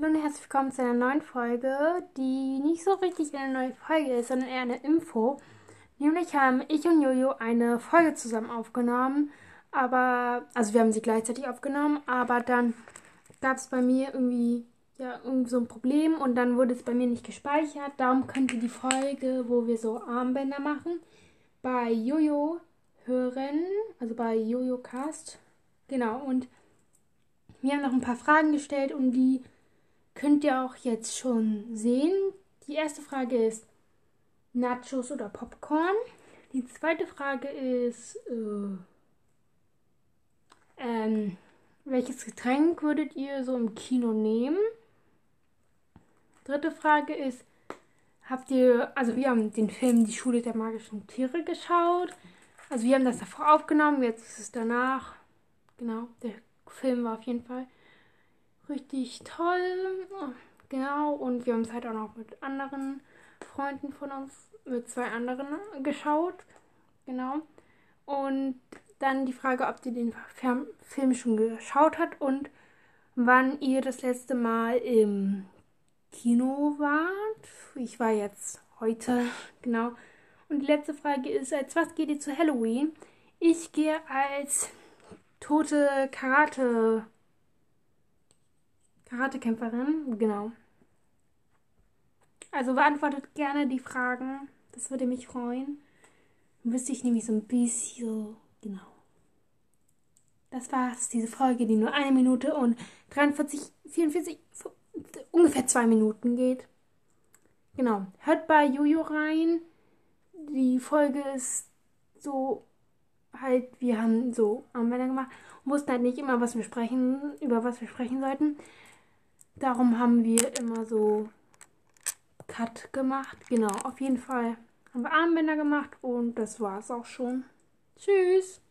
Hallo und herzlich willkommen zu einer neuen Folge, die nicht so richtig eine neue Folge ist, sondern eher eine Info. Nämlich haben ich und Jojo eine Folge zusammen aufgenommen, aber, also wir haben sie gleichzeitig aufgenommen, aber dann gab es bei mir irgendwie, ja, irgendwie so ein Problem und dann wurde es bei mir nicht gespeichert. Darum könnt ihr die Folge, wo wir so Armbänder machen, bei Jojo hören, also bei Jojo Cast. Genau, und wir haben noch ein paar Fragen gestellt und die könnt ihr auch jetzt schon sehen. Die erste Frage ist Nachos oder Popcorn. Die zweite Frage ist, äh, ähm, welches Getränk würdet ihr so im Kino nehmen? Dritte Frage ist, habt ihr, also wir haben den Film Die Schule der magischen Tiere geschaut. Also wir haben das davor aufgenommen, jetzt ist es danach. Genau, der Film war auf jeden Fall richtig toll. Genau, und wir haben es halt auch noch mit anderen Freunden von uns, mit zwei anderen geschaut. Genau. Und dann die Frage, ob ihr den Film schon geschaut habt und wann ihr das letzte Mal im Kino wart. Ich war jetzt heute, genau. Und die letzte Frage ist, als was geht ihr zu Halloween? Ich gehe als tote Karate Karatekämpferin, genau. Also beantwortet gerne die Fragen. Das würde mich freuen. Dann wüsste ich nämlich so ein bisschen, genau. Das war's, diese Folge, die nur eine Minute und 43, 44, ungefähr zwei Minuten geht. Genau. Hört bei Jojo rein. Die Folge ist so halt, wir haben so Armbänder gemacht, mussten halt nicht immer was wir sprechen, über was wir sprechen sollten. Darum haben wir immer so Cut gemacht. Genau, auf jeden Fall haben wir Armbänder gemacht und das war's auch schon. Tschüss!